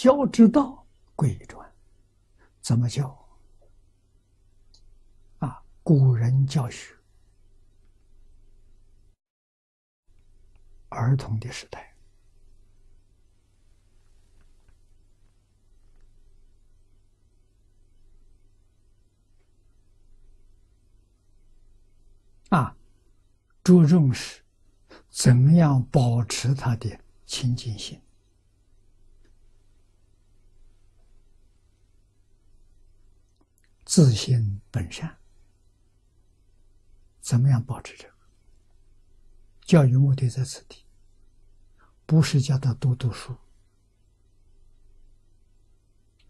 教之道贵以专，怎么教？啊，古人教学儿童的时代。啊，注重是怎么样保持他的清净心，自信本善。怎么样保持这个？教育目的在此地，不是叫他多读书，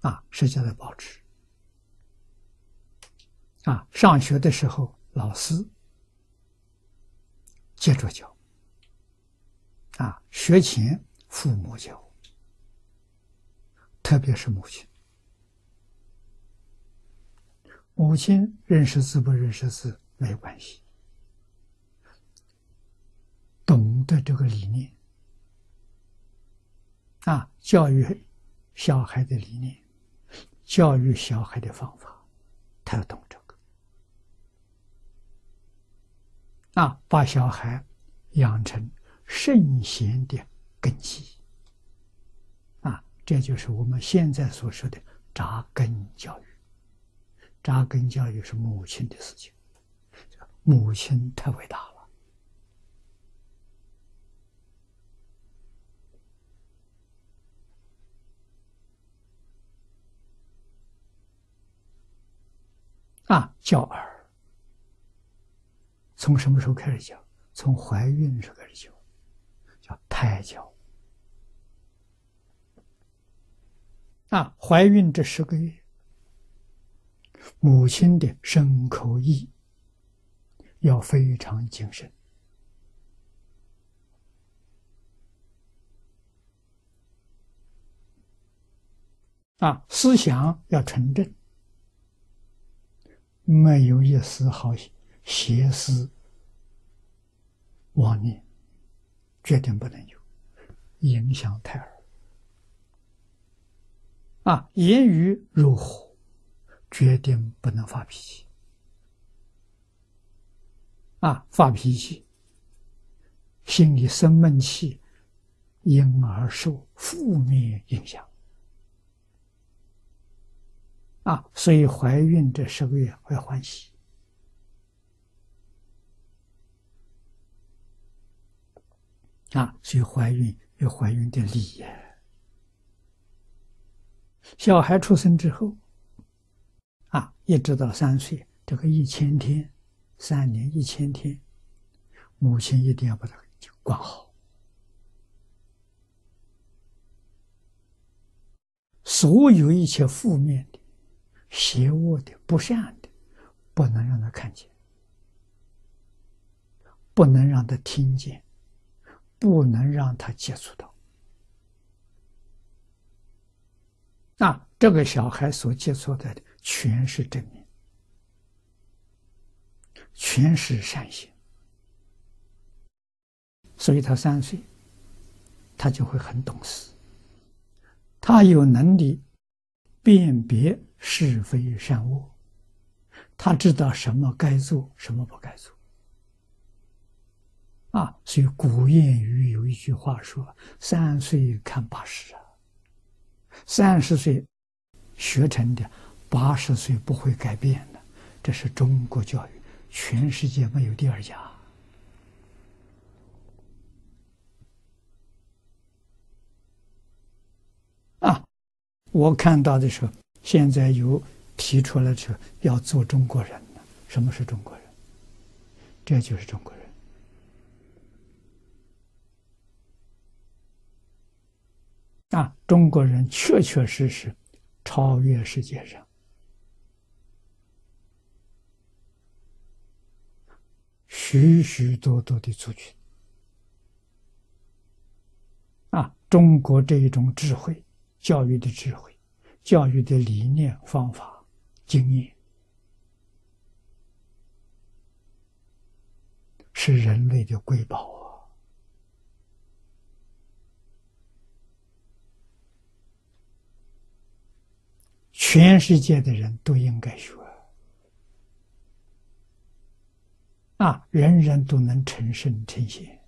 啊，是叫他保持。啊，上学的时候，老师。接着教，啊，学前父母教，特别是母亲，母亲认识字不认识字没关系，懂得这个理念，啊，教育小孩的理念，教育小孩的方法，他要懂这个。啊，把小孩养成圣贤的根基，啊，这就是我们现在所说的扎根教育。扎根教育是母亲的事情，母亲太伟大了。啊，教儿。从什么时候开始教？从怀孕时候开始教，叫胎教。啊，怀孕这十个月，母亲的身口意要非常谨慎，啊，思想要纯正，没有一丝好。邪思妄念，决定不能有，影响胎儿。啊，言语如火，决定不能发脾气。啊，发脾气，心里生闷气，因而受负面影响。啊，所以怀孕这十个月要欢喜。啊，所以怀孕有怀孕的礼呀。小孩出生之后，啊，一直到三岁，这个一千天，三年一千天，母亲一定要把他管好。所有一切负面的、邪恶的、不善的，不能让他看见，不能让他听见。不能让他接触到，那这个小孩所接触的全是正面，全是善行，所以他三岁，他就会很懂事，他有能力辨别是非善恶，他知道什么该做，什么不该做。啊，所以古谚语有一句话说：“三岁看八十啊，三十岁学成的，八十岁不会改变的。”这是中国教育，全世界没有第二家。啊，我看到的时候，现在有提出来说要做中国人。什么是中国人？这就是中国人。啊，中国人确确实实超越世界上许许多多的族群。啊，中国这一种智慧、教育的智慧、教育的理念、方法、经验，是人类的瑰宝啊。全世界的人都应该学啊，人人都能成圣成贤。